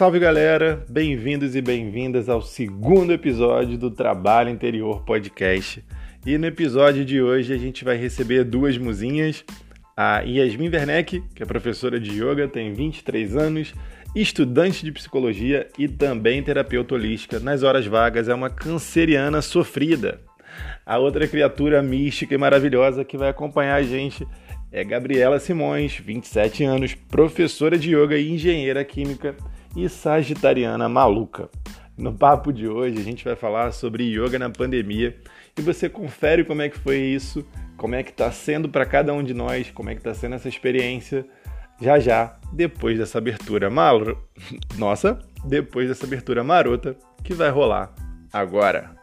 Salve galera, bem-vindos e bem-vindas ao segundo episódio do Trabalho Interior Podcast. E no episódio de hoje a gente vai receber duas musinhas, a Yasmin Werneck, que é professora de yoga, tem 23 anos, estudante de psicologia e também terapeuta holística. Nas horas vagas é uma canceriana sofrida. A outra criatura mística e maravilhosa que vai acompanhar a gente é Gabriela Simões, 27 anos, professora de yoga e engenheira química e sagitariana maluca. No papo de hoje a gente vai falar sobre yoga na pandemia e você confere como é que foi isso, como é que está sendo para cada um de nós, como é que está sendo essa experiência já já, depois dessa abertura mal... Nossa, depois dessa abertura marota que vai rolar agora.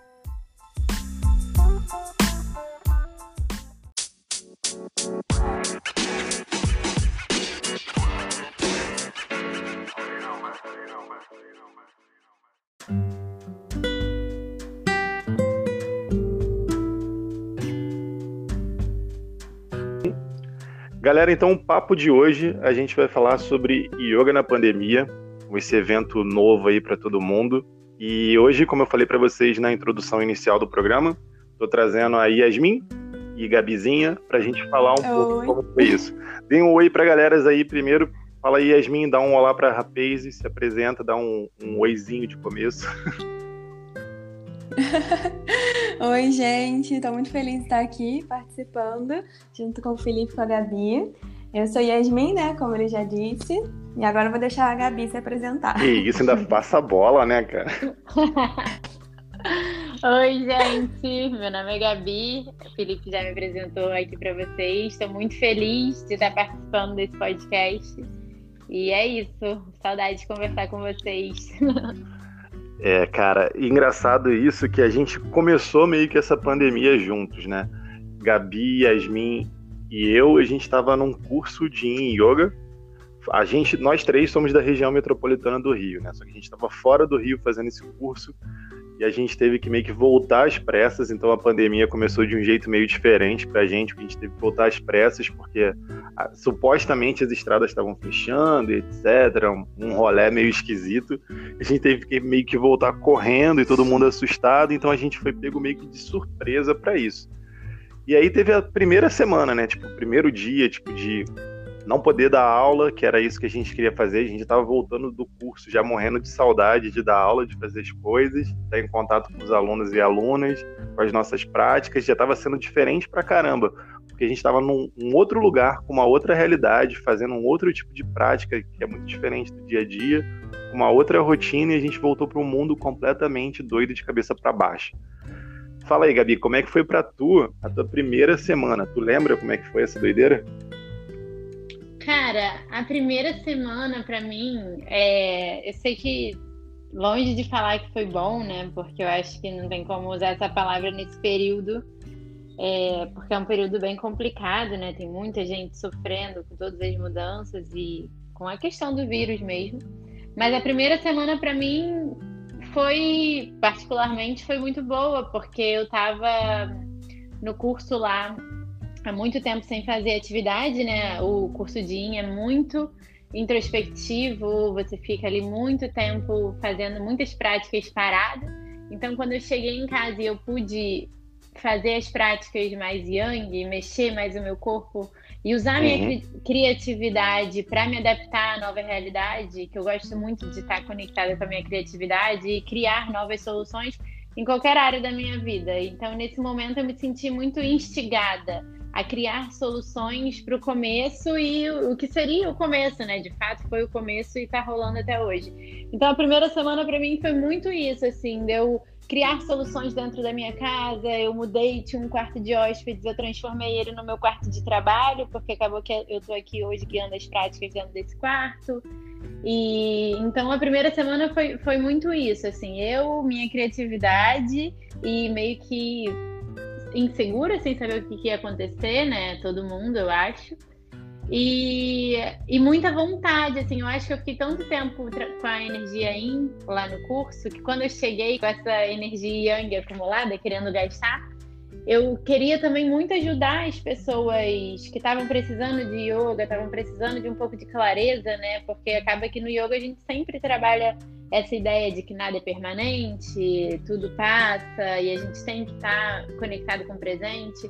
Galera, então o papo de hoje a gente vai falar sobre yoga na pandemia, esse evento novo aí para todo mundo. E hoje, como eu falei para vocês na introdução inicial do programa, estou trazendo a Yasmin e Gabizinha para a gente falar um oi. pouco como foi isso. Dê um oi para galera aí primeiro. Fala aí, Yasmin, dá um olá para a Rapaz, se apresenta, dá um, um oizinho de começo. Oi, gente, estou muito feliz de estar aqui participando, junto com o Felipe e com a Gabi. Eu sou Yasmin, né, como ele já disse, e agora eu vou deixar a Gabi se apresentar. E isso ainda passa a bola, né, cara? Oi, gente, meu nome é Gabi, o Felipe já me apresentou aqui para vocês, estou muito feliz de estar participando desse podcast. E é isso, saudade de conversar com vocês. É, cara, engraçado isso que a gente começou meio que essa pandemia juntos, né? Gabi, Yasmin e eu, a gente estava num curso de yoga. A gente, nós três somos da região metropolitana do Rio, né? Só que a gente estava fora do Rio fazendo esse curso e a gente teve que meio que voltar às pressas, então a pandemia começou de um jeito meio diferente pra gente, porque a gente teve que voltar às pressas, porque a, supostamente as estradas estavam fechando, etc, um, um rolé meio esquisito, a gente teve que meio que voltar correndo e todo mundo assustado, então a gente foi pego meio que de surpresa para isso. E aí teve a primeira semana, né, tipo, o primeiro dia, tipo, de não poder dar aula, que era isso que a gente queria fazer. A gente estava voltando do curso, já morrendo de saudade de dar aula, de fazer as coisas, estar em contato com os alunos e alunas, com as nossas práticas. Já estava sendo diferente pra caramba, porque a gente estava num um outro lugar, com uma outra realidade, fazendo um outro tipo de prática que é muito diferente do dia a dia, com uma outra rotina, e a gente voltou para um mundo completamente doido de cabeça para baixo. Fala aí, Gabi, como é que foi para tu a tua primeira semana? Tu lembra como é que foi essa doideira? Cara, a primeira semana para mim, é... eu sei que longe de falar que foi bom, né? Porque eu acho que não tem como usar essa palavra nesse período, é... porque é um período bem complicado, né? Tem muita gente sofrendo com todas as mudanças e com a questão do vírus mesmo. Mas a primeira semana para mim foi, particularmente, foi muito boa, porque eu estava no curso lá há muito tempo sem fazer atividade, né? O curso de IN é muito introspectivo, você fica ali muito tempo fazendo muitas práticas paradas. Então, quando eu cheguei em casa e eu pude fazer as práticas mais yang, mexer mais o meu corpo e usar minha uhum. criatividade para me adaptar à nova realidade, que eu gosto muito de estar conectada com a minha criatividade e criar novas soluções em qualquer área da minha vida. Então, nesse momento, eu me senti muito instigada a criar soluções para o começo e o, que seria o começo, né? De fato, foi o começo e está rolando até hoje. Então, a primeira semana para mim foi muito isso, assim, deu criar soluções dentro da minha casa. Eu mudei, tinha um quarto de hóspedes, eu transformei ele no meu quarto de trabalho, porque acabou que eu estou aqui hoje guiando as práticas dentro desse quarto. E então a primeira semana foi, foi muito isso, assim, eu, minha criatividade e meio que insegura, sem saber o que, que ia acontecer, né? Todo mundo, eu acho. E, e muita vontade, assim, eu acho que eu fiquei tanto tempo com a energia in lá no curso que quando eu cheguei com essa energia yang acumulada, querendo gastar, eu queria também muito ajudar as pessoas que estavam precisando de yoga, estavam precisando de um pouco de clareza, né? Porque acaba que no yoga a gente sempre trabalha essa ideia de que nada é permanente, tudo passa e a gente tem que estar conectado com o presente.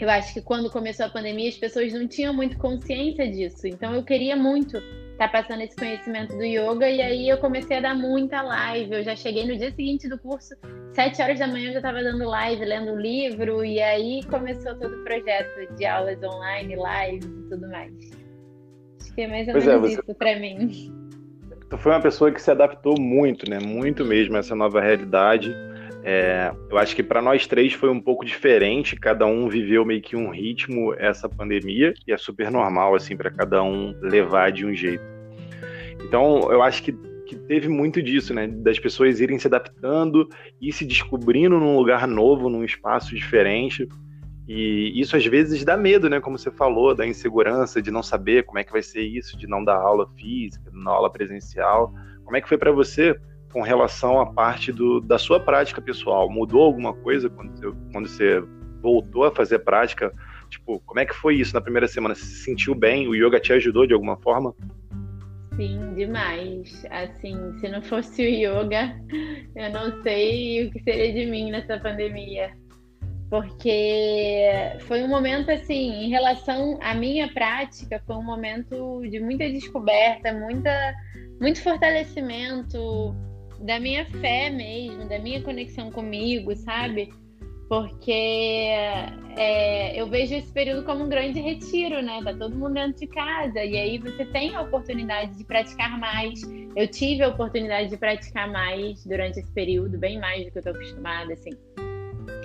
Eu acho que quando começou a pandemia as pessoas não tinham muito consciência disso. Então eu queria muito tá passando esse conhecimento do yoga e aí eu comecei a dar muita live. Eu já cheguei no dia seguinte do curso, sete horas da manhã eu já estava dando live, lendo um livro e aí começou todo o projeto de aulas online, lives e tudo mais. Acho que é mais ou pois é, menos é, você... isso para mim. Tu foi uma pessoa que se adaptou muito, né? Muito mesmo a essa nova realidade. É, eu acho que para nós três foi um pouco diferente, cada um viveu meio que um ritmo essa pandemia e é super normal assim para cada um levar de um jeito. Então, eu acho que, que teve muito disso, né, das pessoas irem se adaptando e se descobrindo num lugar novo, num espaço diferente. E isso às vezes dá medo, né, como você falou, da insegurança de não saber como é que vai ser isso, de não dar aula física, não aula presencial. Como é que foi para você? com relação à parte do, da sua prática pessoal? Mudou alguma coisa quando você, quando você voltou a fazer prática? Tipo, como é que foi isso na primeira semana? Você se sentiu bem? O yoga te ajudou de alguma forma? Sim, demais. Assim, se não fosse o yoga, eu não sei o que seria de mim nessa pandemia. Porque foi um momento assim, em relação à minha prática, foi um momento de muita descoberta, muita, muito fortalecimento, da minha fé mesmo, da minha conexão comigo, sabe? Porque é, eu vejo esse período como um grande retiro, né? Tá todo mundo dentro de casa e aí você tem a oportunidade de praticar mais. Eu tive a oportunidade de praticar mais durante esse período, bem mais do que eu tô acostumada, assim.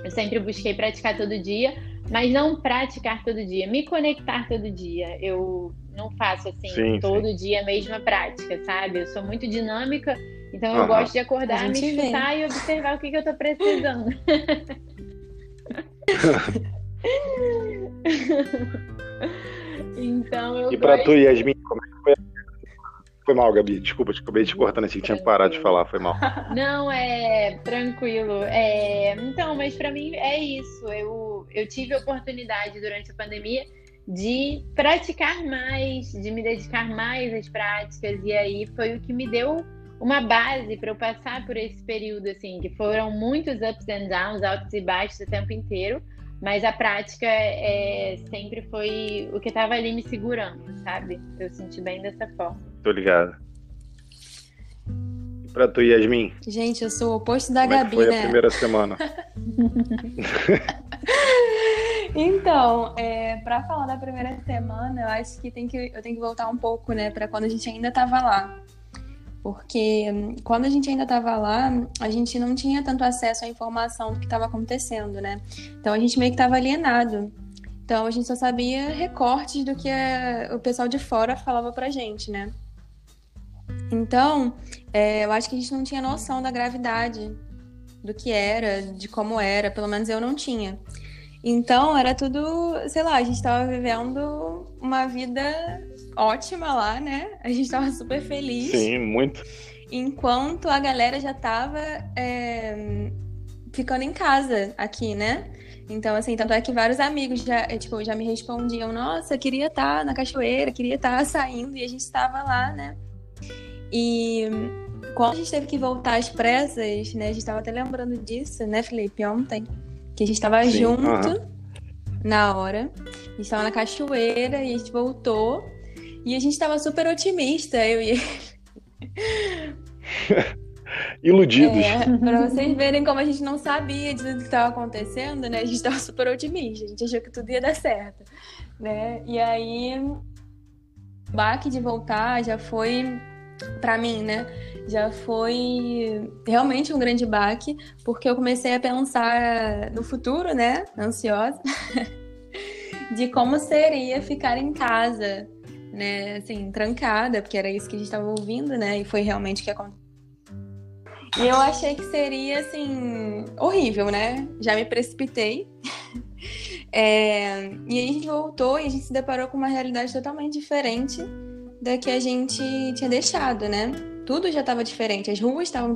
Eu sempre busquei praticar todo dia, mas não praticar todo dia, me conectar todo dia. Eu não faço assim sim, todo sim. dia a mesma prática, sabe? Eu sou muito dinâmica então eu uhum. gosto de acordar, me escutar vê. e observar o que, que eu tô precisando. então eu E pra gosto... tu, Yasmin, como é que foi? Foi mal, Gabi. Desculpa, acabei te cortando assim, que tinha parado de falar, foi mal. Não, é tranquilo. É... Então, mas para mim é isso. Eu, eu tive a oportunidade durante a pandemia de praticar mais, de me dedicar mais às práticas, e aí foi o que me deu uma base para eu passar por esse período, assim, que foram muitos ups and downs, altos e baixos o tempo inteiro, mas a prática é, sempre foi o que estava ali me segurando, sabe? Eu senti bem dessa forma. Tô ligado. E pra tu, Yasmin? Gente, eu sou o oposto da Como Gabi, é foi né? a primeira semana? então, é, para falar da primeira semana, eu acho que, tem que eu tenho que voltar um pouco, né, para quando a gente ainda estava lá. Porque hum, quando a gente ainda estava lá, a gente não tinha tanto acesso à informação do que estava acontecendo, né? Então a gente meio que estava alienado. Então a gente só sabia recortes do que a, o pessoal de fora falava pra gente, né? Então, é, eu acho que a gente não tinha noção da gravidade do que era, de como era, pelo menos eu não tinha. Então, era tudo, sei lá, a gente estava vivendo uma vida ótima lá, né? A gente estava super feliz. Sim, muito. Enquanto a galera já estava é, ficando em casa aqui, né? Então, assim, tanto é que vários amigos já, é, tipo, já me respondiam, nossa, queria estar tá na cachoeira, queria estar tá saindo, e a gente estava lá, né? E quando a gente teve que voltar às pressas, né? A gente estava até lembrando disso, né, Felipe, ontem que a gente estava junto uhum. na hora. A gente estava na cachoeira e a gente voltou. E a gente estava super otimista, eu e Iludidos. É, pra vocês verem como a gente não sabia de tudo que estava acontecendo, né? A gente estava super otimista, a gente achou que tudo ia dar certo, né? E aí, baque de voltar já foi, para mim, né? já foi realmente um grande baque, porque eu comecei a pensar no futuro, né? Ansiosa, de como seria ficar em casa, né? Assim, trancada, porque era isso que a gente estava ouvindo, né? E foi realmente o que aconteceu. E eu achei que seria, assim, horrível, né? Já me precipitei. É... E aí a gente voltou e a gente se deparou com uma realidade totalmente diferente da que a gente tinha deixado, né? tudo já estava diferente, as ruas estavam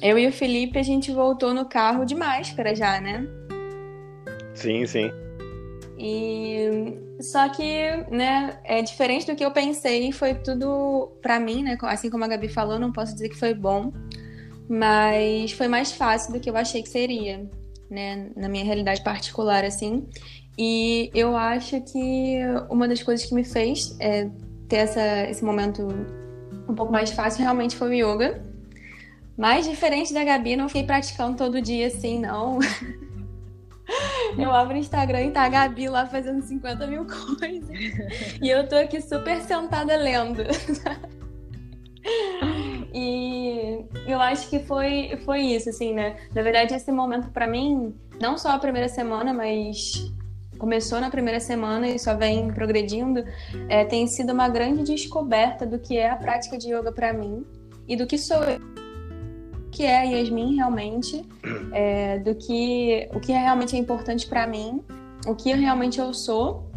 eu e o Felipe, a gente voltou no carro de máscara já, né? Sim, sim. E só que, né, é diferente do que eu pensei, foi tudo para mim, né? Assim como a Gabi falou, não posso dizer que foi bom, mas foi mais fácil do que eu achei que seria, né, na minha realidade particular assim. E eu acho que uma das coisas que me fez é, ter essa, esse momento um pouco mais fácil realmente foi o yoga. Mas diferente da Gabi, não fiquei praticando todo dia assim, não. Eu abro o Instagram e tá a Gabi lá fazendo 50 mil coisas. E eu tô aqui super sentada lendo. Eu acho que foi, foi isso, assim, né? Na verdade, esse momento para mim, não só a primeira semana, mas começou na primeira semana e só vem progredindo, é, tem sido uma grande descoberta do que é a prática de yoga para mim e do que sou eu que é Yasmin realmente, é, do que o que realmente é importante para mim, o que realmente eu sou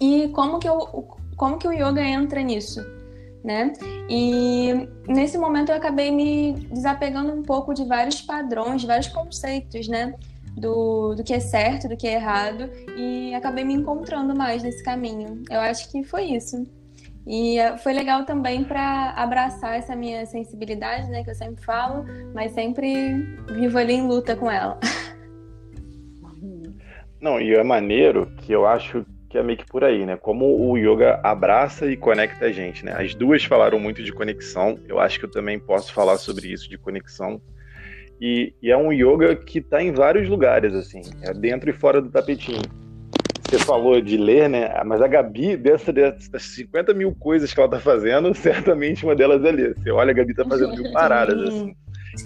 e como que eu, como que o yoga entra nisso, né? E nesse momento eu acabei me desapegando um pouco de vários padrões, de vários conceitos, né? Do, do que é certo, do que é errado, e acabei me encontrando mais nesse caminho. Eu acho que foi isso. E eh, foi legal também para abraçar essa minha sensibilidade, né, que eu sempre falo, mas sempre vivo ali em luta com ela. Não, e é maneiro que eu acho que é meio que por aí, né? Como o yoga abraça e conecta a gente, né? As duas falaram muito de conexão, eu acho que eu também posso falar sobre isso, de conexão. E, e é um yoga que está em vários lugares, assim, é dentro e fora do tapetinho você falou de ler, né? Mas a Gabi, dessa, dessas 50 mil coisas que ela tá fazendo, certamente uma delas é ler. Você olha, a Gabi tá fazendo mil paradas, assim.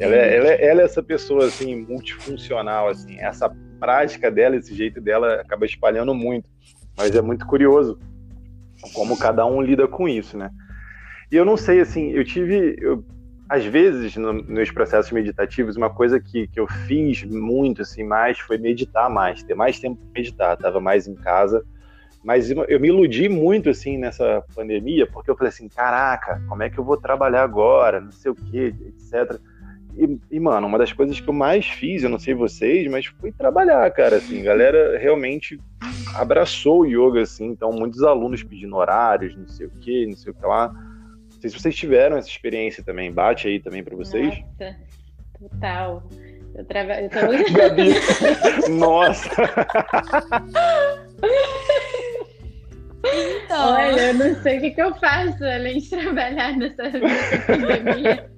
Ela é, ela, é, ela é essa pessoa, assim, multifuncional, assim. Essa prática dela, esse jeito dela, acaba espalhando muito. Mas é muito curioso como cada um lida com isso, né? E eu não sei, assim, eu tive... Eu às vezes, no, nos processos meditativos, uma coisa que, que eu fiz muito, assim, mais foi meditar mais, ter mais tempo para meditar. Tava mais em casa, mas eu me iludi muito, assim, nessa pandemia, porque eu falei assim, caraca, como é que eu vou trabalhar agora, não sei o que, etc. E, e, mano, uma das coisas que eu mais fiz, eu não sei vocês, mas foi trabalhar, cara, assim, a galera realmente abraçou o yoga, assim, então muitos alunos pedindo horários, não sei o que, não sei o que lá, não sei se vocês tiveram essa experiência também. Bate aí também para vocês. Nossa, total. Eu trabalho. Tô... Gabi. Nossa! Então... Olha, eu não sei o que, que eu faço além de trabalhar nessa, nessa pandemia.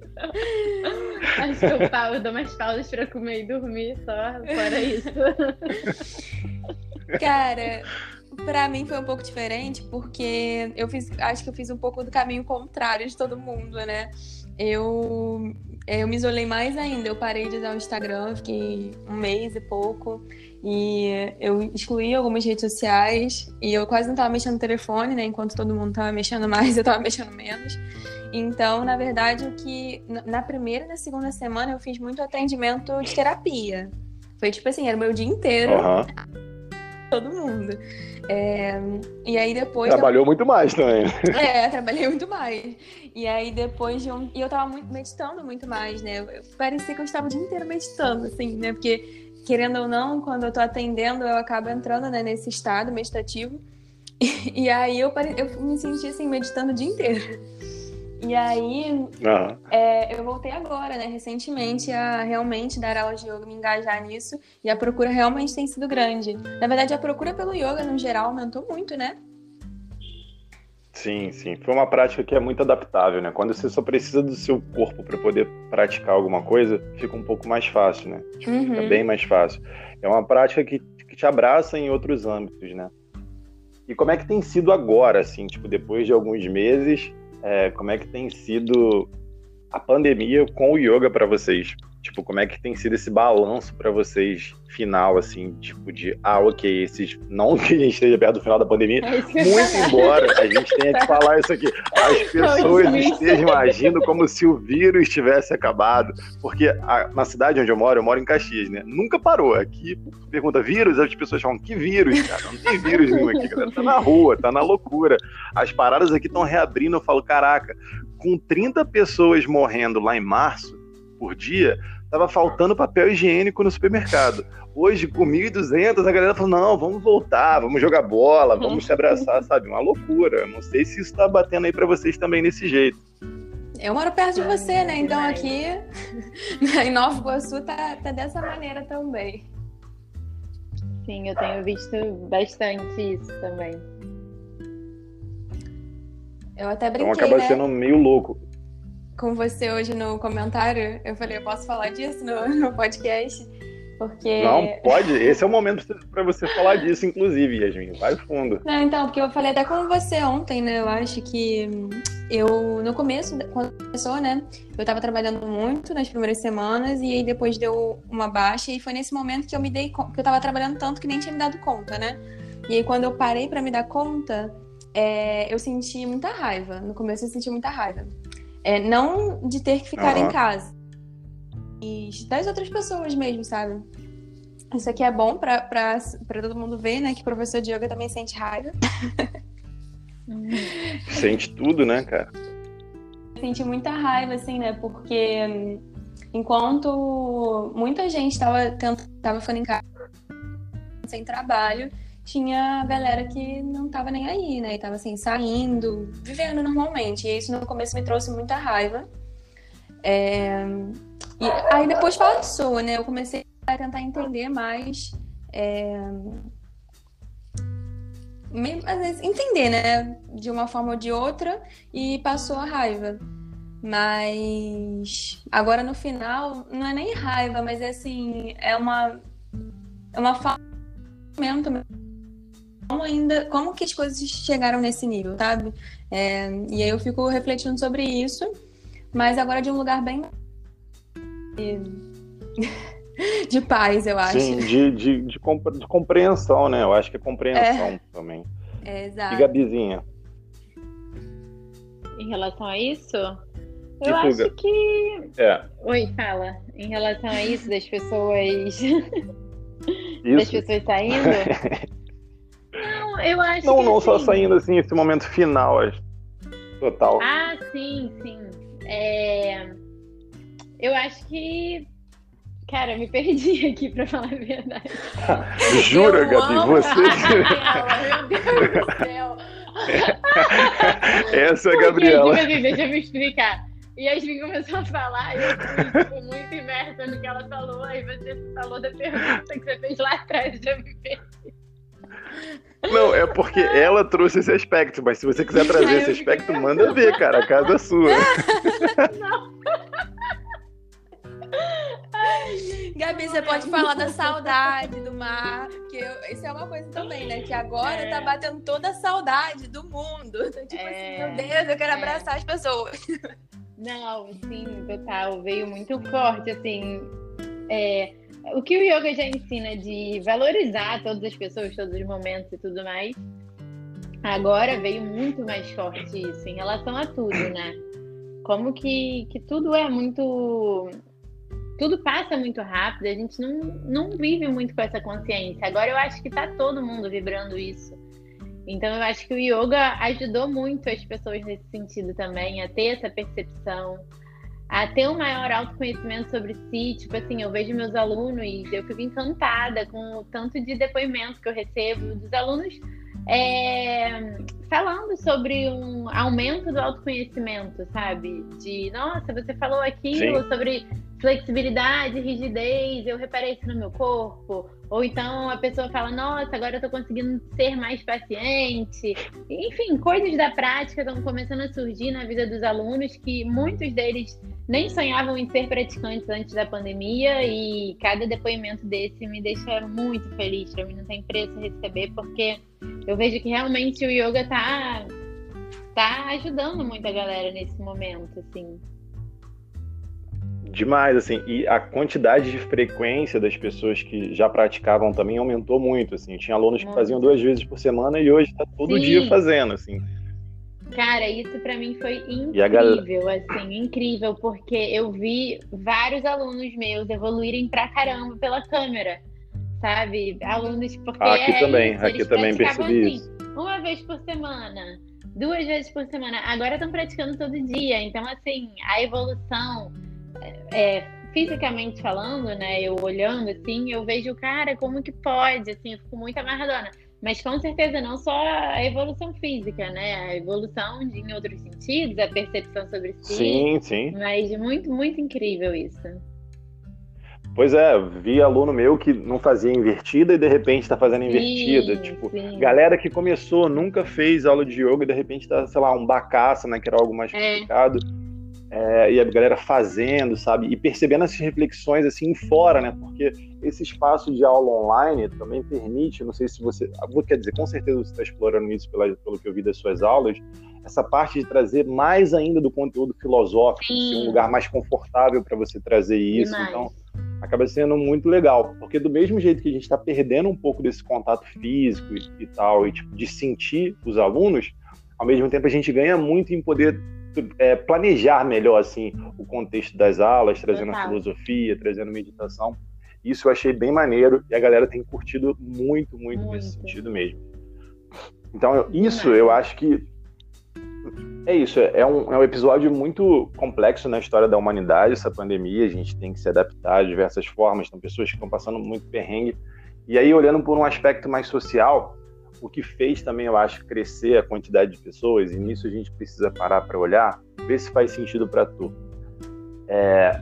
Acho que eu, pau, eu dou umas pausas para comer e dormir só, fora isso. Cara, para mim foi um pouco diferente, porque eu fiz, acho que eu fiz um pouco do caminho contrário de todo mundo, né? Eu, eu me isolei mais ainda, eu parei de usar o Instagram, fiquei um mês e pouco, e eu excluí algumas redes sociais, e eu quase não tava mexendo no telefone, né? Enquanto todo mundo tava mexendo mais, eu tava mexendo menos. Então, na verdade, o que na primeira e na segunda semana eu fiz muito atendimento de terapia. Foi tipo assim, era o meu dia inteiro. Uhum todo mundo. É, e aí depois. Trabalhou muito mais também. É, trabalhei muito mais. E aí depois de um. E eu tava muito, meditando muito mais, né? Eu, parecia que eu estava o dia inteiro meditando, assim, né? Porque, querendo ou não, quando eu tô atendendo, eu acabo entrando né, nesse estado meditativo. E, e aí eu, eu me senti assim, meditando o dia inteiro. E aí, uhum. é, eu voltei agora, né, recentemente, a realmente dar aula de yoga, me engajar nisso. E a procura realmente tem sido grande. Na verdade, a procura pelo yoga, no geral, aumentou muito, né? Sim, sim. Foi uma prática que é muito adaptável, né? Quando você só precisa do seu corpo para poder praticar alguma coisa, fica um pouco mais fácil, né? Uhum. Fica bem mais fácil. É uma prática que, que te abraça em outros âmbitos, né? E como é que tem sido agora, assim, tipo, depois de alguns meses, é, como é que tem sido a pandemia com o yoga para vocês? Tipo, como é que tem sido esse balanço para vocês final, assim, tipo de, ah, ok, esses, não que a gente esteja perto do final da pandemia, é muito embora a gente tenha que falar isso aqui, as pessoas estejam agindo como se o vírus tivesse acabado, porque a, na cidade onde eu moro, eu moro em Caxias, né, nunca parou, aqui pergunta vírus, as pessoas falam, que vírus, cara, não tem vírus nenhum aqui, galera, tá na rua, tá na loucura, as paradas aqui estão reabrindo, eu falo, caraca, com 30 pessoas morrendo lá em março, por dia, tava faltando papel higiênico no supermercado. Hoje, com 1.200, a galera falou: não, vamos voltar, vamos jogar bola, vamos se abraçar, sabe? Uma loucura. Não sei se isso tá batendo aí para vocês também desse jeito. Eu moro perto de você, né? Então aqui em Nova Iguaçu tá, tá dessa maneira também. Sim, eu tenho visto bastante isso também. Eu até brinquei, Então acaba né? sendo meio louco. Com você hoje no comentário. Eu falei, eu posso falar disso no, no podcast? Porque. Não, pode. Esse é o momento para você falar disso, inclusive, Yasmin. Vai fundo. Não, então, porque eu falei até com você ontem, né? Eu acho que eu, no começo, quando começou, né? Eu tava trabalhando muito nas primeiras semanas e aí depois deu uma baixa e foi nesse momento que eu me dei conta, que eu tava trabalhando tanto que nem tinha me dado conta, né? E aí quando eu parei pra me dar conta, é, eu senti muita raiva. No começo eu senti muita raiva. É, não de ter que ficar Aham. em casa, mas das outras pessoas mesmo, sabe? Isso aqui é bom pra, pra, pra todo mundo ver, né? Que o professor de yoga também sente raiva. Sente tudo, né, cara? senti muita raiva, assim, né? Porque hum, enquanto muita gente tava, tent... tava ficando em casa sem trabalho, tinha a galera que não tava nem aí, né? E tava assim, saindo, vivendo normalmente. E isso no começo me trouxe muita raiva. É, E aí depois passou, né? Eu comecei a tentar entender mais. é, Às vezes, entender, né? De uma forma ou de outra, e passou a raiva. Mas agora no final, não é nem raiva, mas é assim, é uma. É uma falta conhecimento como ainda. Como que as coisas chegaram nesse nível, sabe? É, e aí eu fico refletindo sobre isso, mas agora de um lugar bem. de paz, eu acho. Sim, de, de, de, compre- de compreensão, né? Eu acho que é compreensão também. É, E exato. Gabizinha? Em relação a isso, Que eu acho que. É, Oi, fala. Em relação a isso, das pessoas. das isso. pessoas saindo. Não, eu acho Não, que. não só assim, saindo assim, esse momento final, acho. Total. Ah, sim, sim. É, Eu acho que. Cara, eu me perdi aqui, pra falar a verdade. Jura, Eu Gabi? amo Você. Gabriela, meu Deus do céu. Essa é a Porque, Gabriela. tipo assim, deixa eu me explicar. E a Yasmin começou a falar, e eu fui tipo, muito imersa no que ela falou, aí você falou da pergunta que você fez lá atrás, já me é porque ela trouxe esse aspecto, mas se você quiser trazer esse aspecto, manda ver, cara. A casa é sua. Gabi, você pode falar da saudade do mar, que eu- isso é uma coisa também, né? Que agora É. tá batendo toda a saudade do mundo. Então, tipo É, assim, meu Deus, eu quero é. abraçar as pessoas. Não, sim, total. Veio muito forte, assim. é, o que o yoga já ensina de valorizar todas as pessoas, todos os momentos e tudo mais. Agora veio muito mais forte isso em relação a tudo, né? Como que, que tudo é muito. Tudo passa muito rápido, a gente não, não vive muito com essa consciência. Agora eu acho que tá todo mundo vibrando isso. Então eu acho que o yoga ajudou muito as pessoas nesse sentido também, a ter essa percepção, a ter um maior autoconhecimento sobre si. Tipo assim, eu vejo meus alunos e eu fico encantada com o tanto de depoimento que eu recebo dos alunos é, falando sobre um aumento do autoconhecimento, sabe? De nossa, você falou aquilo Sim. sobre flexibilidade, rigidez, eu reparei isso no meu corpo. Ou então a pessoa fala, nossa, agora eu tô conseguindo ser mais paciente. Enfim, coisas da prática estão começando a surgir na vida dos alunos que muitos deles nem sonhavam em ser praticantes antes da pandemia e cada depoimento desse me deixa muito feliz. Para mim não tem preço receber porque eu vejo que realmente o yoga tá tá ajudando muita galera nesse momento, assim. Demais, assim. E a quantidade de frequência das pessoas que já praticavam também aumentou muito, assim. Tinha alunos que Muito. faziam duas vezes por semana e hoje tá todo Sim. dia fazendo, assim. Cara, isso pra mim foi a incrível, assim, incrível, porque eu vi vários alunos meus evoluírem pra caramba pela câmera, sabe? Alunos, porque Ah, aqui é também, isso, aqui também percebi assim, Uma vez por semana, duas vezes por semana. Agora estão praticando todo dia. Então, assim, a evolução é, fisicamente falando, né? Eu olhando assim, eu vejo, cara, como que pode? Assim, eu fico muito amarradona. Mas com certeza não só a evolução física, né? A evolução de, em outros sentidos, a percepção sobre si. Sim, sim. Mas muito, muito incrível isso. Pois é, vi aluno meu que não fazia invertida e de repente está fazendo invertida. Sim, tipo, sim. galera que começou, nunca fez aula de yoga e de repente está, sei lá, um bacaça, né? Que era algo mais é. complicado. É, e a galera fazendo, sabe? E percebendo essas reflexões assim fora, né? Porque esse espaço de aula online também permite, não sei se você. Quer dizer, com certeza você está explorando isso pela, pelo que eu vi das suas aulas, essa parte de trazer mais ainda do conteúdo filosófico, assim, um lugar mais confortável para você trazer isso. Demais. Então, acaba sendo muito legal, porque do mesmo jeito que a gente está perdendo um pouco desse contato físico e, e tal, e tipo, de sentir os alunos, ao mesmo tempo a gente ganha muito em poder é, planejar melhor assim o contexto das aulas, trazendo a filosofia, trazendo meditação. Isso eu achei bem maneiro e a galera tem curtido muito, muito, muito. nesse sentido mesmo. Então, isso eu acho que é isso, é um, é um episódio muito complexo na história da humanidade, essa pandemia, a gente tem que se adaptar de diversas formas, tem pessoas que estão passando muito perrengue. E aí, olhando por um aspecto mais social, o que fez também, eu acho, crescer a quantidade de pessoas, e nisso a gente precisa parar para olhar, ver se faz sentido para tu. É,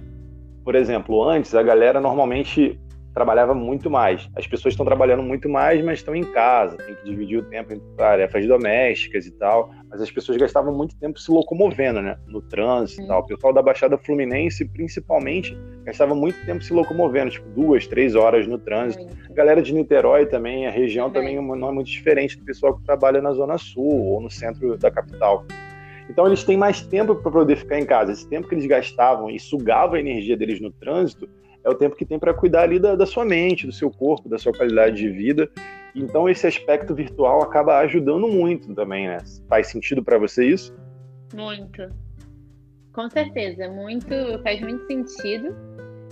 por exemplo, antes a galera normalmente trabalhava muito mais. As pessoas estão trabalhando muito mais, mas estão em casa, tem que dividir o tempo entre tarefas domésticas e tal. Mas as pessoas gastavam muito tempo se locomovendo, né? No trânsito e tal. O pessoal da Baixada Fluminense, principalmente, gastava muito tempo se locomovendo, tipo duas, três horas no trânsito. A galera de Niterói também, a região também não é muito diferente do pessoal que trabalha na Zona Sul ou no centro da capital. Então eles têm mais tempo para poder ficar em casa. Esse tempo que eles gastavam e sugavam a energia deles no trânsito, é o tempo que tem para cuidar ali da, da, sua mente, do seu corpo, da sua qualidade de vida. Então esse aspecto virtual acaba ajudando muito também, né? Faz sentido para você isso? Muito. Com certeza, muito, faz muito sentido.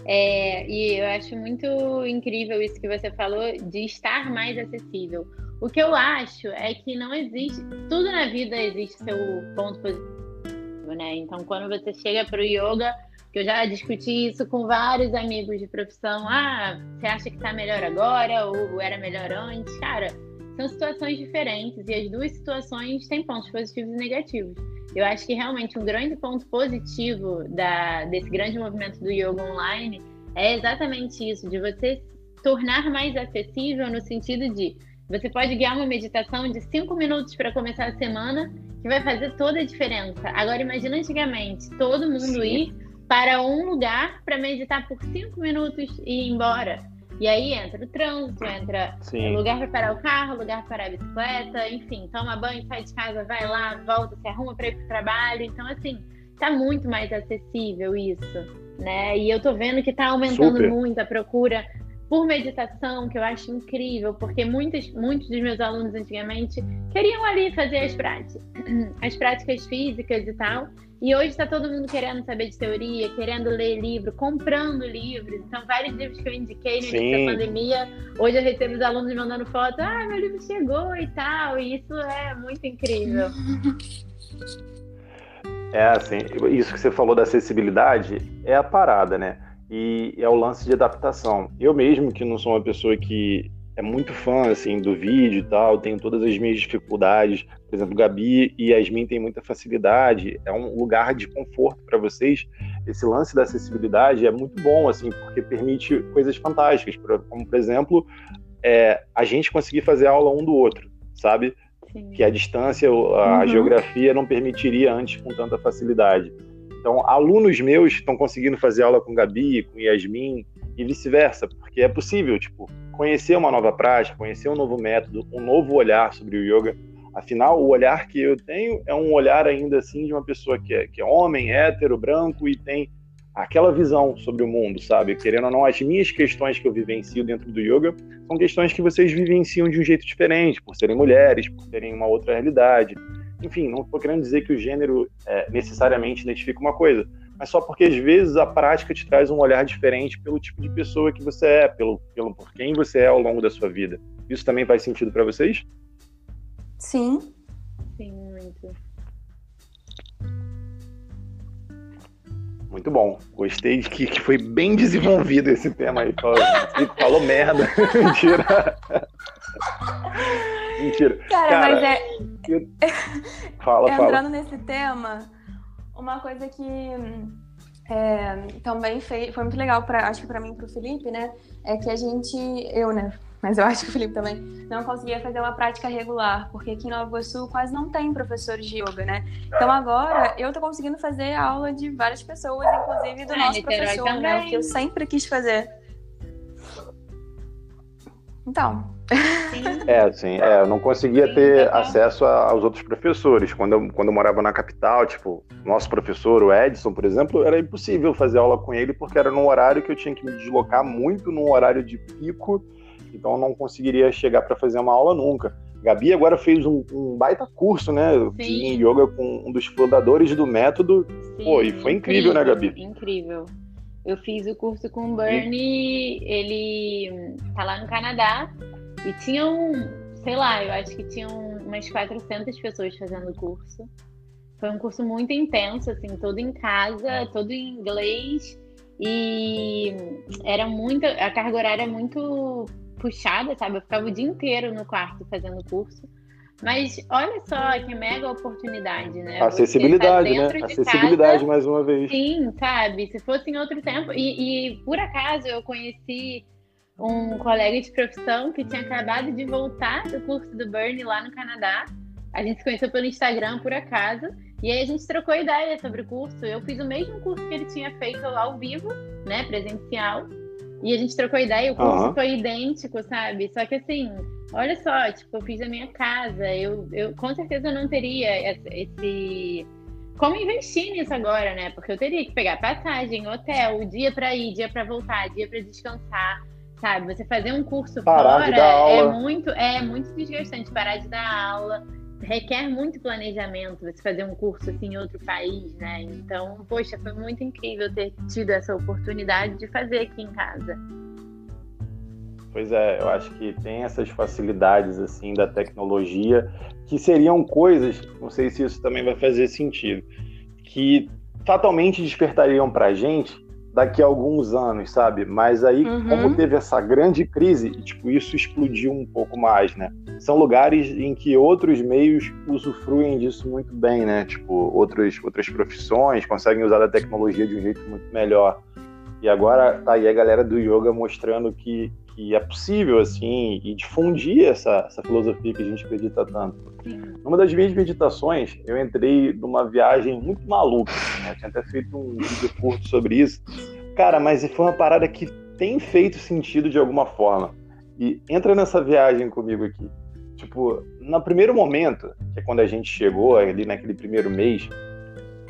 É, e eu acho muito incrível isso que você falou de estar mais acessível. O que eu acho é que não existe, tudo na vida existe seu ponto positivo, né? Então, quando você chega para o yoga, eu já discuti isso com vários amigos de profissão. Ah, você acha que está melhor agora ou era melhor antes? Cara, são situações diferentes e as duas situações têm pontos positivos e negativos. Eu acho que realmente um grande ponto positivo da, desse grande movimento do yoga online é exatamente isso, de você tornar mais acessível no sentido de você pode guiar uma meditação de cinco minutos para começar a semana que vai fazer toda a diferença. Agora imagina antigamente todo mundo Sim. ir para um lugar para meditar por cinco minutos e ir embora. E aí entra o trânsito, entra Sim. lugar para parar o carro, lugar para parar a bicicleta, enfim, toma banho, sai de casa, vai lá, volta, se arruma para ir para o trabalho. Então, assim, tá muito mais acessível isso, né? E eu tô vendo que tá aumentando Super. muito a procura por meditação, que eu acho incrível, porque muitos, muitos dos meus alunos antigamente queriam ali fazer as práticas, as práticas físicas e tal, e hoje está todo mundo querendo saber de teoria, querendo ler livro, comprando livros. Então, vários livros que eu indiquei no início da pandemia, hoje eu recebo os alunos mandando foto, ah, meu livro chegou e tal. E isso é muito incrível. É assim, isso que você falou da acessibilidade é a parada, né? E é o lance de adaptação. Eu mesmo, que não sou uma pessoa que é muito fã assim do vídeo e tal, tenho todas as minhas dificuldades. Por exemplo, Gabi e Yasmin têm muita facilidade, é um lugar de conforto para vocês. Esse lance da acessibilidade é muito bom, assim, porque permite coisas fantásticas, como por exemplo, é, a gente conseguir fazer aula um do outro, sabe? Sim. Que a distância, a uhum. geografia não permitiria antes com tanta facilidade. Então, alunos meus estão conseguindo fazer aula com Gabi, com Yasmin e vice-versa, porque é possível, tipo, conhecer uma nova prática, conhecer um novo método, um novo olhar sobre o yoga. Afinal, o olhar que eu tenho é um olhar ainda assim de uma pessoa que é, que é homem, hétero, branco e tem aquela visão sobre o mundo, sabe? Querendo ou não, as minhas questões que eu vivencio dentro do yoga são questões que vocês vivenciam de um jeito diferente, por serem mulheres, por terem uma outra realidade. Enfim, não estou querendo dizer que o gênero é, necessariamente identifica uma coisa, mas só porque às vezes a prática te traz um olhar diferente pelo tipo de pessoa que você é, pelo, pelo por quem você é ao longo da sua vida. Isso também faz sentido para vocês? Sim. Sim, muito. Muito bom. Gostei de que, que foi bem desenvolvido esse tema aí. Falou, falou merda. Mentira. Mentira. Cara, Cara, mas é. Eu... Fala, Entrando fala. nesse tema, uma coisa que é, também fez, foi muito legal, pra, acho que para mim e pro Felipe, né? É que a gente, eu, né? Mas eu acho que o Felipe também não conseguia fazer uma prática regular, porque aqui em Nova Iguaçu quase não tem professores de yoga, né? Então agora eu tô conseguindo fazer aula de várias pessoas, inclusive do é, nosso professor, também. né? O que eu sempre quis fazer. Então, é, sim, é, eu não conseguia ter acesso aos outros professores. Quando eu, quando eu morava na capital, tipo, nosso professor, o Edson, por exemplo, era impossível fazer aula com ele porque era num horário que eu tinha que me deslocar muito, num horário de pico, então eu não conseguiria chegar para fazer uma aula nunca. Gabi agora fez um, um baita curso, né, sim. de yoga com um dos fundadores do método. Sim, Pô, e foi incrível, incrível, né, Gabi? Incrível. Eu fiz o curso com o Bernie, ele tá lá no Canadá, e tinham, sei lá, eu acho que tinham umas 400 pessoas fazendo o curso. Foi um curso muito intenso, assim, todo em casa, todo em inglês. E era muito. A carga horária é muito puxada, sabe? Eu ficava o dia inteiro no quarto fazendo o curso. Mas olha só que mega oportunidade, né? Acessibilidade, tá né? Acessibilidade, casa, mais uma vez. Sim, sabe? Se fosse em outro tempo. E, e por acaso eu conheci um colega de profissão que tinha acabado de voltar do curso do Bernie lá no Canadá. A gente se conheceu pelo Instagram por acaso. E aí a gente trocou ideia sobre o curso. Eu fiz o mesmo curso que ele tinha feito ao vivo, né, presencial. E a gente trocou ideia, o curso uhum. foi idêntico, sabe? Só que assim, olha só, tipo, eu fiz a minha casa. Eu, eu com certeza eu não teria esse como investir nisso agora, né? Porque eu teria que pegar passagem, hotel, dia para ir, dia para voltar, dia para descansar sabe? Você fazer um curso Parar fora é muito, é muito desgastante. Parar de dar aula requer muito planejamento. Você fazer um curso assim em outro país, né? Então, poxa, foi muito incrível ter tido essa oportunidade de fazer aqui em casa. Pois é, eu acho que tem essas facilidades assim da tecnologia que seriam coisas, não sei se isso também vai fazer sentido, que fatalmente despertariam para a gente daqui a alguns anos, sabe? Mas aí, uhum. como teve essa grande crise, tipo, isso explodiu um pouco mais, né? São lugares em que outros meios usufruem disso muito bem, né? Tipo, outros, outras profissões conseguem usar a tecnologia de um jeito muito melhor. E agora tá aí a galera do yoga mostrando que, que é possível, assim, e difundir essa, essa filosofia que a gente acredita tanto. Numa das minhas meditações, eu entrei numa viagem muito maluca, né? Eu tinha até feito um vídeo curto sobre isso. Cara, mas foi uma parada que tem feito sentido de alguma forma. E entra nessa viagem comigo aqui. Tipo, no primeiro momento, que é quando a gente chegou ali naquele primeiro mês,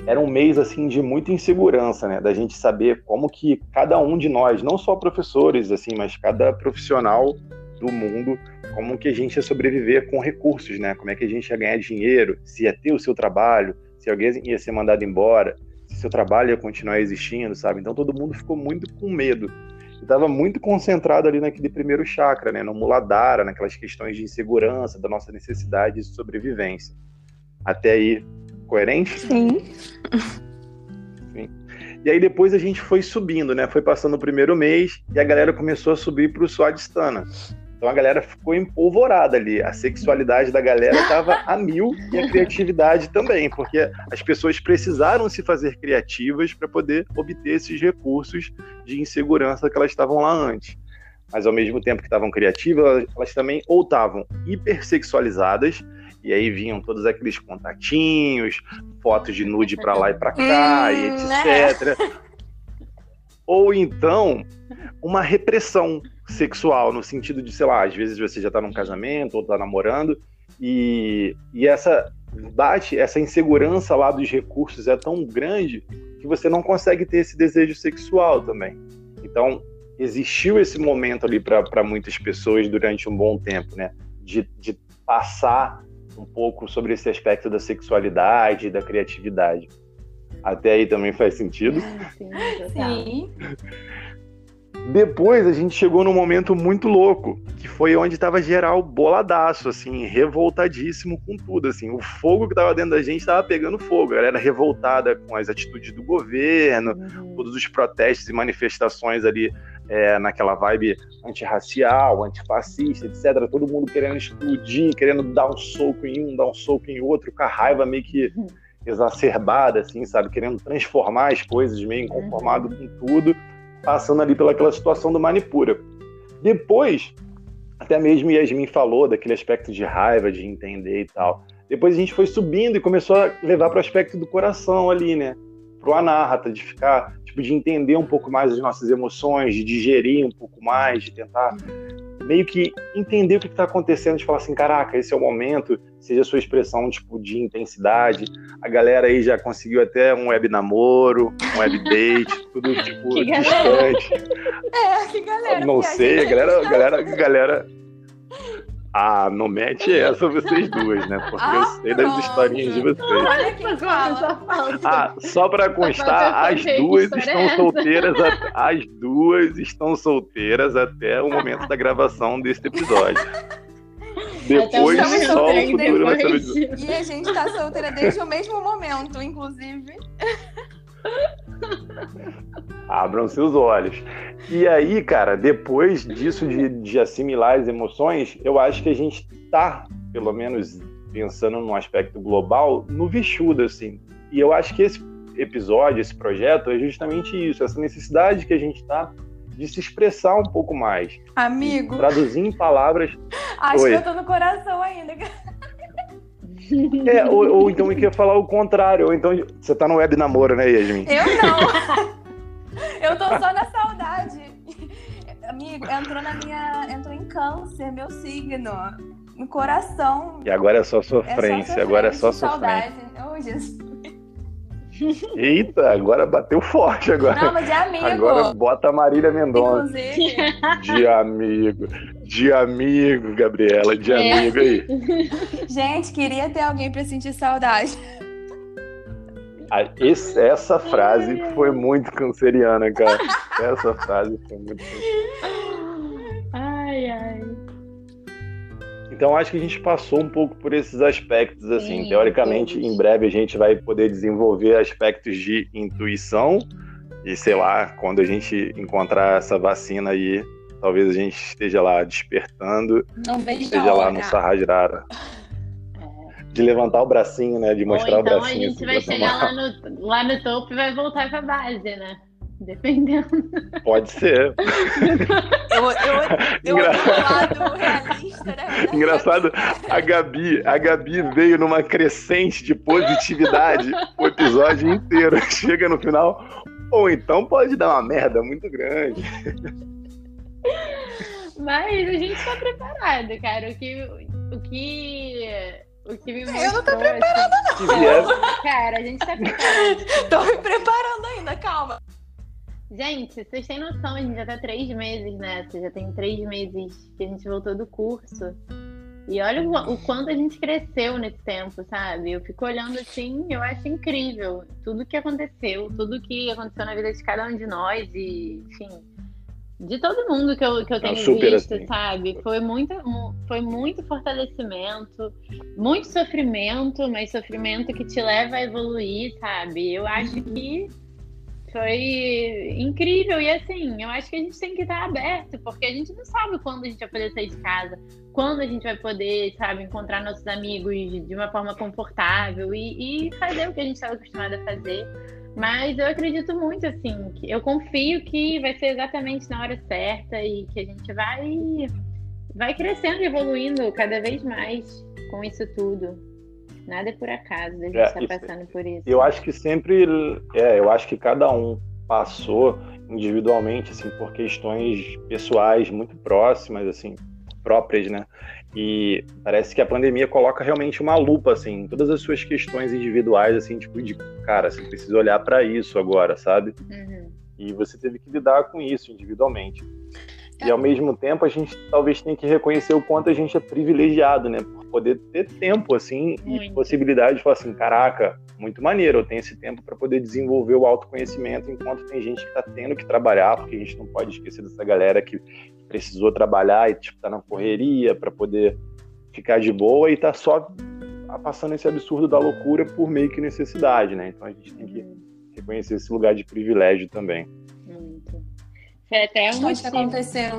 era um mês assim de muita insegurança, né? Da gente saber como que cada um de nós, não só professores assim, mas cada profissional do mundo, como que a gente ia sobreviver com recursos, né? Como é que a gente ia ganhar dinheiro, se ia ter o seu trabalho, se alguém ia ser mandado embora, se seu trabalho ia continuar existindo, sabe? Então todo mundo ficou muito com medo. Estava muito concentrado ali naquele primeiro chakra, né? No Muladhara, naquelas questões de insegurança, da nossa necessidade de sobrevivência. Até aí Coerente? Sim. Sim. E aí depois a gente foi subindo, né? Foi passando o primeiro mês e a galera começou a subir para o Swadhisthana. Então a galera ficou empolvorada ali. A sexualidade da galera estava a mil e a criatividade também, porque as pessoas precisaram se fazer criativas para poder obter esses recursos de insegurança que elas estavam lá antes. Mas ao mesmo tempo que estavam criativas, elas também ou estavam hipersexualizadas e aí vinham todos aqueles contatinhos, fotos de nude para lá e para cá, e hum, etc. Né? Ou então, uma repressão sexual, no sentido de, sei lá, às vezes você já está num casamento ou está namorando, e, e essa bate, essa insegurança lá dos recursos é tão grande que você não consegue ter esse desejo sexual também. Então, existiu esse momento ali para muitas pessoas durante um bom tempo, né? De, de passar um pouco sobre esse aspecto da sexualidade, da criatividade. Até aí também faz sentido? Sim, Sim. Depois a gente chegou num momento muito louco, que foi onde tava geral boladaço, assim, revoltadíssimo com tudo, assim. O fogo que tava dentro da gente tava pegando fogo. A galera revoltada com as atitudes do governo, uhum. todos os protestos e manifestações ali é, naquela vibe antirracial, antifascista, etc. Todo mundo querendo explodir, querendo dar um soco em um, dar um soco em outro, com a raiva meio que uhum. exacerbada, assim, sabe? Querendo transformar as coisas, meio inconformado uhum. com tudo, passando ali pelaquela situação do Manipura. Depois, até mesmo Yasmin falou daquele aspecto de raiva, de entender e tal. Depois a gente foi subindo e começou a levar para o aspecto do coração ali, né? Pro anarrata, de ficar, tipo, de entender um pouco mais as nossas emoções, de digerir um pouco mais, de tentar meio que entender o que está acontecendo, de falar assim, caraca, esse é o momento, seja a sua expressão tipo de intensidade. A galera aí já conseguiu até um web namoro, um web date, tudo tipo que distante. É, que galera. Não sei, a galera, galera, galera. Ah, não mete essa vocês duas, né? Porque ah, eu sei das historinhas de vocês. Olha que fala. Ah, só para constar, as duas estão é solteiras. As duas estão solteiras até o momento da gravação desse episódio. Depois só o futuro vai saber E a gente tá solteira desde o mesmo momento, inclusive. Abram seus olhos. E aí, cara, depois disso de, de assimilar as emoções, eu acho que a gente tá, pelo menos pensando num aspecto global, no vexudo, assim. E eu acho que esse episódio, esse projeto, é justamente isso, essa necessidade que a gente tá de se expressar um pouco mais. Amigo. Traduzir em palavras. Acho Oi. que eu tô no coração ainda. É, ou, ou então eu queria falar o contrário. Ou então você tá no web namoro, né, Yasmin? Eu não. eu tô só na saudade. Amigo, entrou na minha. Entrou em câncer, meu signo. No coração. E agora é só sofrência. É só sofrência agora é só sofrência. Saudade. Oh, Jesus. Eita, agora bateu forte agora. Não, mas de amigo. Agora bota a Marília Mendonça. Inclusive. De amigo. De amigo, Gabriela. De é. amigo aí. Gente, queria ter alguém para sentir saudade. Esse, essa frase foi muito canceriana, cara. Essa frase foi muito Ai, ai. Então acho que a gente passou um pouco por esses aspectos, assim. Sim, Teoricamente, todos. em breve a gente vai poder desenvolver aspectos de intuição. E sei lá, quando a gente encontrar essa vacina aí, talvez a gente esteja lá despertando. Não vejo Esteja lá no Sahajrara. De levantar o bracinho, né? De mostrar então o bracinho. A gente vai chegar lá no, lá no topo e vai voltar pra base, né? Dependendo. Pode ser. eu, eu, eu Engra... lado realista, né? Engraçado, a Gabi, a Gabi veio numa crescente de positividade o episódio inteiro. Chega no final, ou então pode dar uma merda muito grande. Mas a gente tá preparado, cara. O que. O que... O que me mostrou, Eu não tô preparada, assim, não. Cara, a gente tá preparado. tô me preparando ainda, calma. Gente, vocês têm noção, a gente já tá três meses nessa, já tem três meses que a gente voltou do curso. E olha o, o, quanto a gente cresceu nesse tempo, sabe? Eu fico olhando assim, eu acho incrível tudo que aconteceu, tudo que aconteceu na vida de cada um de nós e, enfim, de todo mundo que eu, que eu tenho visto, assim. sabe? Foi muito, foi muito fortalecimento, muito sofrimento, mas sofrimento que te leva a evoluir, sabe? Eu acho que foi incrível. E assim, eu acho que a gente tem que estar aberto, porque a gente não sabe quando a gente vai poder sair de casa, quando a gente vai poder, sabe, encontrar nossos amigos de uma forma confortável e, e fazer o que a gente estava acostumado a fazer. Mas eu acredito muito, assim, que eu confio que vai ser exatamente na hora certa e que a gente vai, vai crescendo e evoluindo cada vez mais com isso tudo. Nada é por acaso, a gente está é, passando por isso. Eu acho que sempre, é, eu acho que cada um passou individualmente, assim, por questões pessoais muito próximas, assim, próprias, né? E parece que a pandemia coloca realmente uma lupa, assim, em todas as suas questões individuais, assim, tipo, de, cara, você precisa olhar para isso agora, sabe? Uhum. E você teve que lidar com isso individualmente. E ao mesmo tempo a gente talvez tenha que reconhecer o quanto a gente é privilegiado, né? Por poder ter tempo, assim, Muito. e possibilidade de falar assim, caraca, muito maneiro. Eu tenho esse tempo para poder desenvolver o autoconhecimento, enquanto tem gente que está tendo que trabalhar, porque a gente não pode esquecer dessa galera que precisou trabalhar e tipo, tá na correria para poder ficar de boa e tá só passando esse absurdo da loucura por meio que necessidade, né? Então a gente tem que reconhecer esse lugar de privilégio também. Muito. Foi até um Pode acontecer.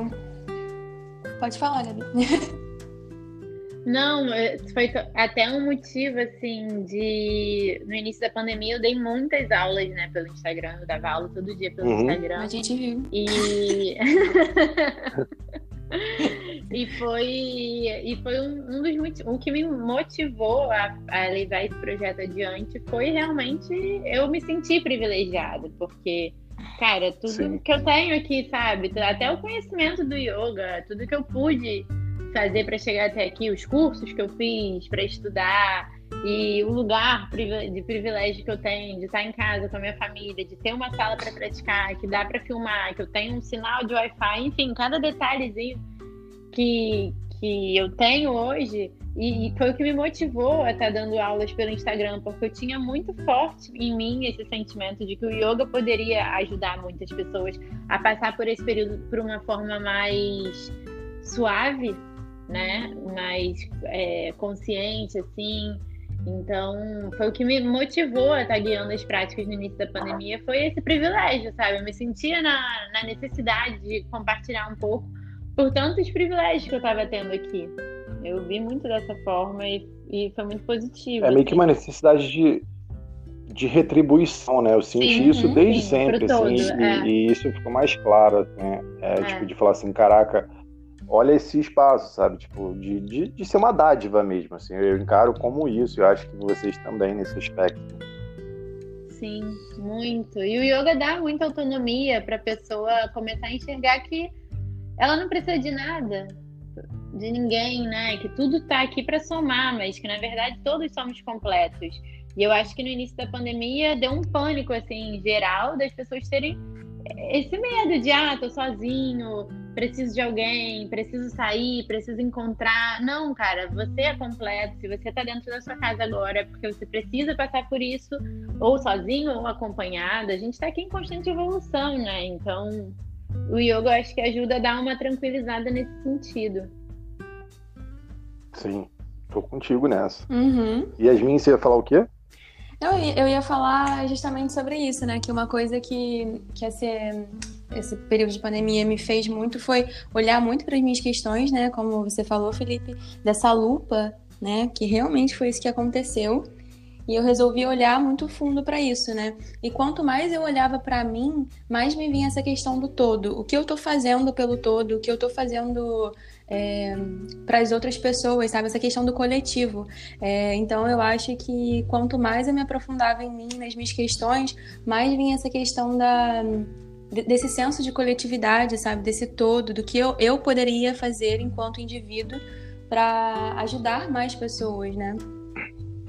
Pode falar, Gabi. Não, é, foi até um motivo, assim, de. No início da pandemia, eu dei muitas aulas, né, pelo Instagram. Eu dava aula todo dia pelo uhum. Instagram. A gente viu. E. e foi, e foi um, um dos motivos. O que me motivou a, a levar esse projeto adiante foi realmente eu me sentir privilegiada, porque. Cara, tudo Sim. que eu tenho aqui, sabe? Até o conhecimento do yoga, tudo que eu pude fazer para chegar até aqui, os cursos que eu fiz para estudar e o lugar de privilégio que eu tenho de estar em casa com a minha família, de ter uma sala para praticar, que dá para filmar, que eu tenho um sinal de Wi-Fi, enfim, cada detalhezinho que, que eu tenho hoje. E, foi o que me motivou a estar dando aulas pelo Instagram, porque eu tinha muito forte em mim esse sentimento de que o yoga poderia ajudar muitas pessoas a passar por esse período por uma forma mais suave né? Mais é, consciente, assim. Então, foi o que me motivou a estar guiando as práticas no início da pandemia, foi esse privilégio, sabe? Eu me sentia na, na necessidade de compartilhar um pouco por tantos privilégios que eu estava tendo aqui. Eu vi muito dessa forma e, e foi muito positivo. É meio que uma necessidade de, de retribuição, né? Eu senti sim, isso desde sim, sempre, assim, todo, e, é. e, isso ficou mais claro, né? É, é. Tipo, de falar assim, caraca, olha esse espaço, sabe? Tipo, de, de, de ser uma dádiva mesmo, assim. Eu encaro como isso, eu acho que vocês também nesse aspecto. Sim, muito. E o yoga dá muita autonomia para a pessoa começar a enxergar que ela não precisa de nada, de ninguém, né? Que tudo está aqui para somar, mas que na verdade todos somos completos. E eu acho que no início da pandemia deu um pânico assim geral das pessoas terem esse medo de ah, tô sozinho, preciso de alguém, preciso sair, preciso encontrar. Não, cara, você é completo. Se você tá dentro da sua casa agora, é porque você precisa passar por isso, ou sozinho ou acompanhado. A gente tá aqui em constante evolução, né? Então, o yoga eu acho que ajuda a dar uma tranquilizada nesse sentido. Sim, tô contigo nessa. Uhum. Yasmin, você ia falar o quê? Eu, eu ia falar justamente sobre isso, né? Que uma coisa que, que esse, esse período de pandemia me fez muito foi olhar muito para as minhas questões, né? Como você falou, Felipe, dessa lupa, né? Que realmente foi isso que aconteceu. E eu resolvi olhar muito fundo para isso, né? E quanto mais eu olhava para mim, mais me vinha essa questão do todo. O que eu tô fazendo pelo todo, o que eu tô fazendo é, para as outras pessoas, sabe? Essa questão do coletivo. É, então eu acho que quanto mais eu me aprofundava em mim, nas minhas questões, mais vinha essa questão da desse senso de coletividade, sabe? Desse todo, do que eu, eu poderia fazer enquanto indivíduo para ajudar mais pessoas, né?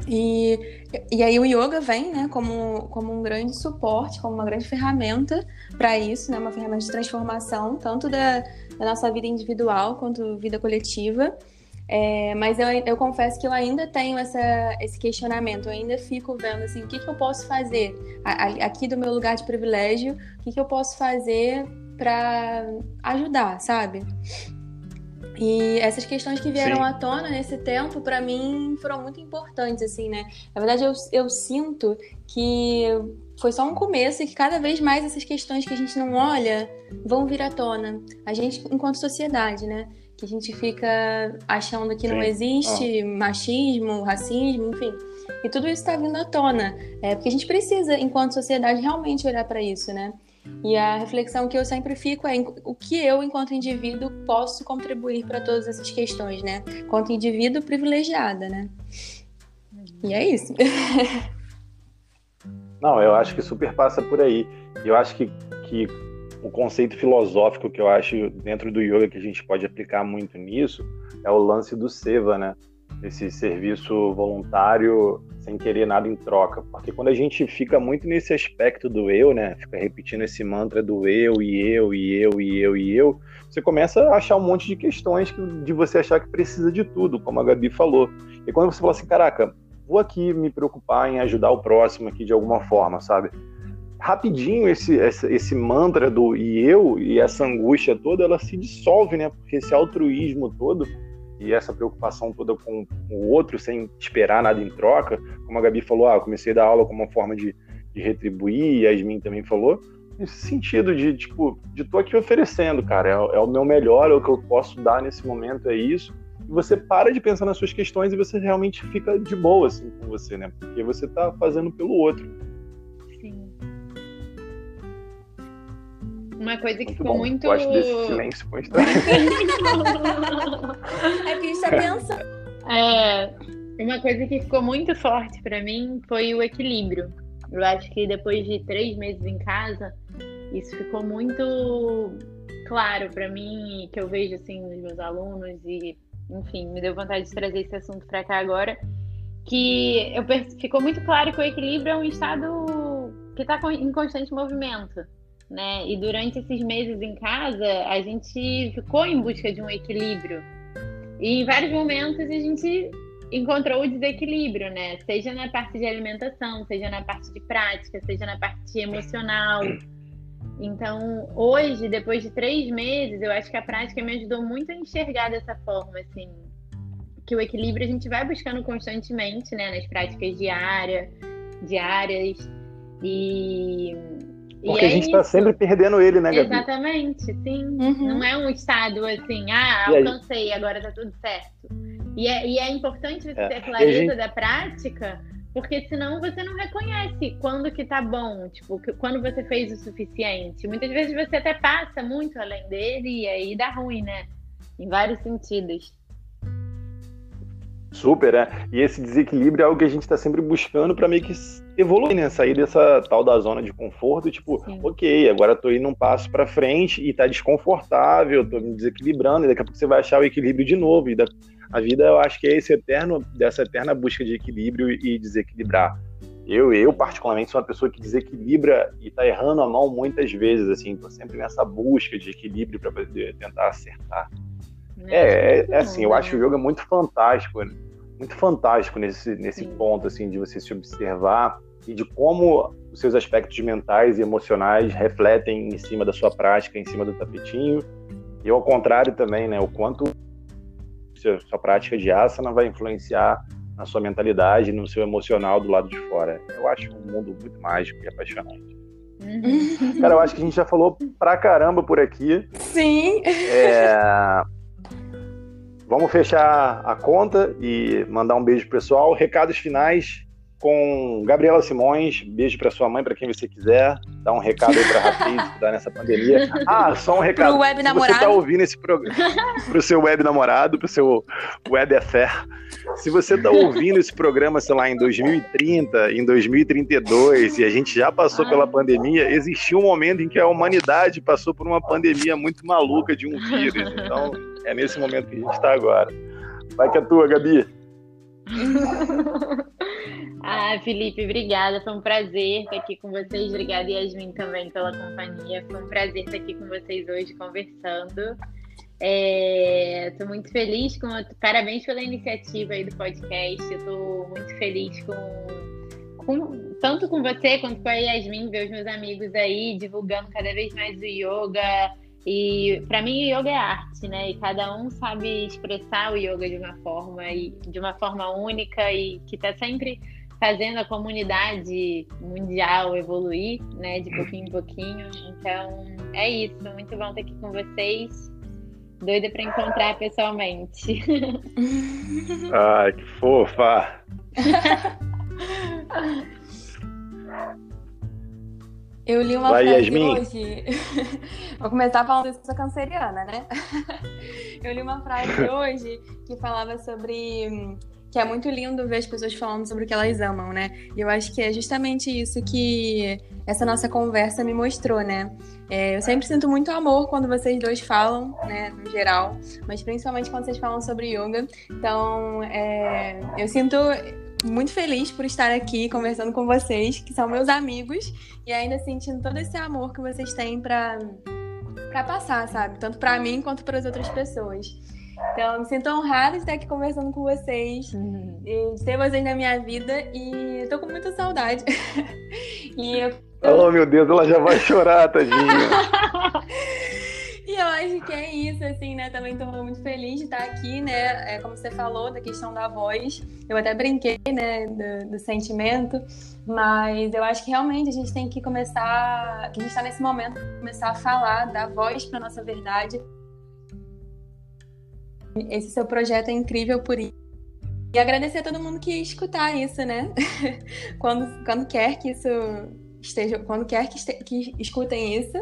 E, e aí o yoga vem, né, como, como um grande suporte, como uma grande ferramenta para isso, né, uma ferramenta de transformação, tanto da, da nossa vida individual quanto vida coletiva. É, mas eu, eu confesso que eu ainda tenho essa, esse questionamento, eu ainda fico vendo assim, o que, que eu posso fazer aqui do meu lugar de privilégio, o que, que eu posso fazer para ajudar, sabe? E essas questões que vieram Sim. à tona nesse tempo, para mim, foram muito importantes, assim, né? Na verdade, eu, eu sinto que foi só um começo e que cada vez mais essas questões que a gente não olha vão vir à tona. A gente, enquanto sociedade, né? Que a gente fica achando que Sim. não existe machismo, racismo, enfim. E tudo isso está vindo à tona. É, porque a gente precisa, enquanto sociedade, realmente olhar para isso, né? E a reflexão que eu sempre fico é o que eu, enquanto indivíduo, posso contribuir para todas essas questões, né? Enquanto indivíduo privilegiada, né? E é isso. Não, eu acho que super passa por aí. Eu acho que, que o conceito filosófico que eu acho dentro do yoga que a gente pode aplicar muito nisso é o lance do seva, né? Esse serviço voluntário sem querer nada em troca. Porque quando a gente fica muito nesse aspecto do eu, né? Fica repetindo esse mantra do eu e eu e eu e eu e eu, você começa a achar um monte de questões de você achar que precisa de tudo, como a Gabi falou. E quando você fala assim, caraca, vou aqui me preocupar em ajudar o próximo aqui de alguma forma, sabe? Rapidinho esse, esse, esse mantra do e eu e essa angústia toda, ela se dissolve, né? Porque esse altruísmo todo e essa preocupação toda com o outro sem esperar nada em troca, como a Gabi falou, ah, comecei a dar aula como uma forma de, de retribuir, e a Yasmin também falou, nesse sentido de, tipo, de tô aqui oferecendo, cara, é, é, o meu melhor, é o que eu posso dar nesse momento, é isso. E você para de pensar nas suas questões e você realmente fica de boa, assim, com você, né? Porque você tá fazendo pelo outro. Uma coisa que Muito ficou bom. muito. Gosto desse silêncio constante. É que a gente tá pensando. É, uma coisa que ficou muito forte pra mim foi o equilíbrio. Eu acho que depois de três meses em casa, isso ficou muito claro pra mim, que eu vejo assim nos meus alunos e, enfim, me deu vontade de trazer esse assunto pra cá agora, que eu per- ficou muito claro que o equilíbrio é um estado que está em constante movimento, né? E durante esses meses em casa, a gente ficou em busca de um equilíbrio. E em vários momentos a gente encontrou o desequilíbrio, né? Seja na parte de alimentação, seja na parte de prática, seja na parte emocional. Então, hoje, depois de três meses, eu acho que a prática me ajudou muito a enxergar dessa forma, assim, que o equilíbrio a gente vai buscando constantemente, né, nas práticas diárias, diárias e Porque é a gente tá isso. sempre perdendo ele, né, Gabi? Exatamente, sim. Uhum. Não é um estado assim, ah, alcancei, agora tá tudo certo. E é, e é importante você É. ter clareza gente- da prática, porque senão você não reconhece quando que tá bom, tipo, que- quando você fez o suficiente. Muitas vezes você até passa muito além dele e aí dá ruim, né? Em vários sentidos. Super, né? E esse desequilíbrio é algo que a gente está sempre buscando para meio que evoluir, né? Sair dessa tal da zona de conforto, tipo, Sim. ok, agora tô indo um passo para frente e tá desconfortável, tô me desequilibrando, e daqui a pouco você vai achar o equilíbrio de novo. E da- a vida, eu acho que é esse eterno, dessa eterna busca de equilíbrio e desequilibrar. Eu, eu particularmente, sou uma pessoa que desequilibra e tá errando a mão muitas vezes, assim, tô sempre nessa busca de equilíbrio para tentar acertar. É, é, é assim, eu acho o né? yoga muito fantástico, né? Muito fantástico nesse, nesse Sim. ponto, assim, de você se observar e de como os seus aspectos mentais e emocionais refletem em cima da sua prática, em cima do tapetinho. E ao contrário também, né? O quanto sua, sua prática de asana vai influenciar na sua mentalidade, no seu emocional do lado de fora. Eu acho um mundo muito mágico e apaixonante. Uhum. Cara, eu acho que a gente já falou pra caramba por aqui. Sim. É, Vamos fechar a conta e mandar um beijo pessoal. Recados finais com Gabriela Simões. Beijo para sua mãe, para quem você quiser. Dá um recado aí para Rapaz que tá nessa pandemia. Ah, só um recado. Pro web Se você namorado. tá ouvindo esse programa, pro seu web namorado, pro seu web affair. Se você tá ouvindo esse programa, sei lá, em 2030, em 2032, e a gente já passou Ai. pela pandemia, existiu um momento em que a humanidade passou por uma pandemia muito maluca de um vírus. Então, é nesse momento que a gente está agora. Vai que é tua, Gabi. ah, Felipe, obrigada. Foi um prazer estar aqui com vocês. Obrigada, Yasmin, também pela companhia. Foi um prazer estar aqui com vocês hoje conversando. Estou muito feliz com. Parabéns pela iniciativa aí do podcast. Estou muito feliz com, com- tanto com você quanto com a Yasmin, ver os meus amigos aí divulgando cada vez mais o yoga. E para mim o yoga é arte, né? E cada um sabe expressar o yoga de uma forma e de uma forma única e que está sempre fazendo a comunidade mundial evoluir, né? De pouquinho em pouquinho. Então é isso. Muito bom estar aqui com vocês. Doida para encontrar pessoalmente. Ai, que fofa. Eu li uma Vai, frase Yasmin. hoje. Vou começar falando isso, sou canceriana, né? Eu li uma frase hoje que falava sobre que é muito lindo ver as pessoas falando sobre o que elas amam, né? E eu acho que é justamente isso que essa nossa conversa me mostrou, né? É, eu sempre sinto muito amor quando vocês dois falam, né, no geral, mas principalmente quando vocês falam sobre yoga. Então, é, eu sinto muito feliz por estar aqui conversando com vocês, que são meus amigos, e ainda sentindo todo esse amor que vocês têm pra, pra passar, sabe? Tanto pra mim quanto para as outras pessoas. Então, me sinto honrada de estar aqui conversando com vocês, uhum. de ter vocês na minha vida e tô com muita saudade. e eu... Oh, meu Deus, ela já vai chorar, tadinha. Acho que é isso, assim, né? Também estou muito feliz de estar aqui, né? É, como você falou, da questão da voz. Eu até brinquei, né, do, do sentimento, mas eu acho que realmente a gente tem que começar, que a gente está nesse momento, começar a falar, dar voz para nossa verdade. Esse seu projeto é incrível por isso. E agradecer a todo mundo que escutar isso, né? quando, quando quer que isso esteja, quando quer que, este, que escutem isso.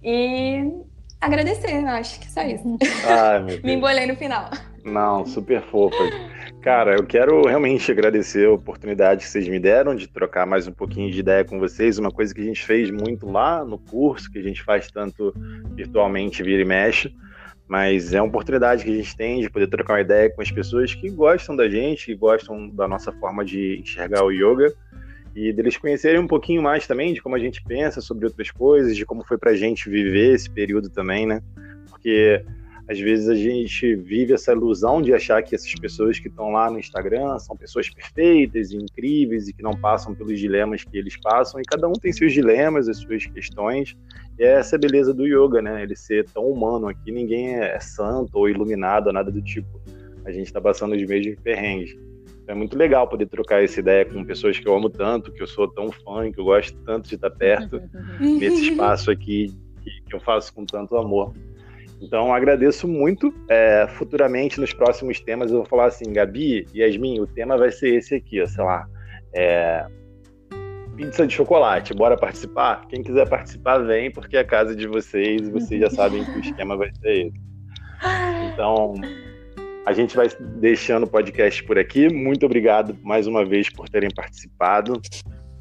E agradecer, acho que só isso. Ai, meu Deus. Me embolei no final. Não, super fofa. Cara, eu quero realmente agradecer a oportunidade que vocês me deram de trocar mais um pouquinho de ideia com vocês. Uma coisa que a gente fez muito lá no curso, que a gente faz tanto virtualmente, vira e mexe. Mas é uma oportunidade que a gente tem de poder trocar uma ideia com as pessoas que gostam da gente, que gostam da nossa forma de enxergar o yoga e deles conhecerem um pouquinho mais também de como a gente pensa sobre outras coisas, de como foi pra gente viver esse período também, né? Porque às vezes a gente vive essa ilusão de achar que essas pessoas que estão lá no Instagram são pessoas perfeitas e incríveis e que não passam pelos dilemas que eles passam, e cada um tem seus dilemas, as suas questões, e é essa beleza do yoga, né? Ele ser tão humano aqui, ninguém é santo ou iluminado, nada do tipo. A gente está passando os mesmos perrengues. É muito legal poder trocar essa ideia com pessoas que eu amo tanto, que eu sou tão fã, que eu gosto tanto de estar perto, nesse espaço aqui que, eu faço com tanto amor. Então, agradeço muito. É, futuramente, nos próximos temas, eu vou falar assim, Gabi, Yasmin, o tema vai ser esse aqui, ó, sei lá, é, pizza de chocolate, bora participar? Quem quiser participar, vem, porque é a casa de vocês e vocês já sabem que o esquema vai ser esse. Então, a gente vai deixando o podcast por aqui. Muito obrigado mais uma vez por terem participado.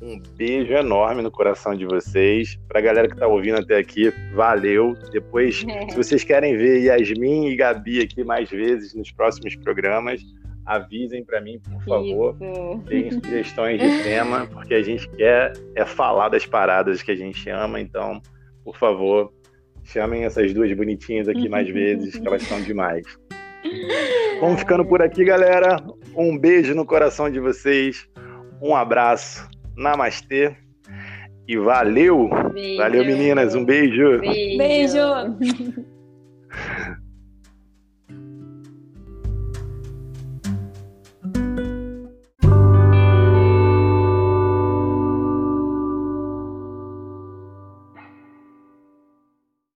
Um beijo enorme no coração de vocês. Para a galera que está ouvindo até aqui, valeu. Depois, é. se vocês querem ver Yasmin e Gabi aqui mais vezes nos próximos programas, avisem para mim, por favor. Deem sugestões de tema, porque a gente quer é falar das paradas que a gente ama. Então, por favor, chamem essas duas bonitinhas aqui mais vezes, que elas são demais. Vamos ficando por aqui, galera. Um beijo no coração de vocês. Um abraço. Namastê. E valeu. Beijo. Valeu, meninas. Um beijo. Beijo. beijo.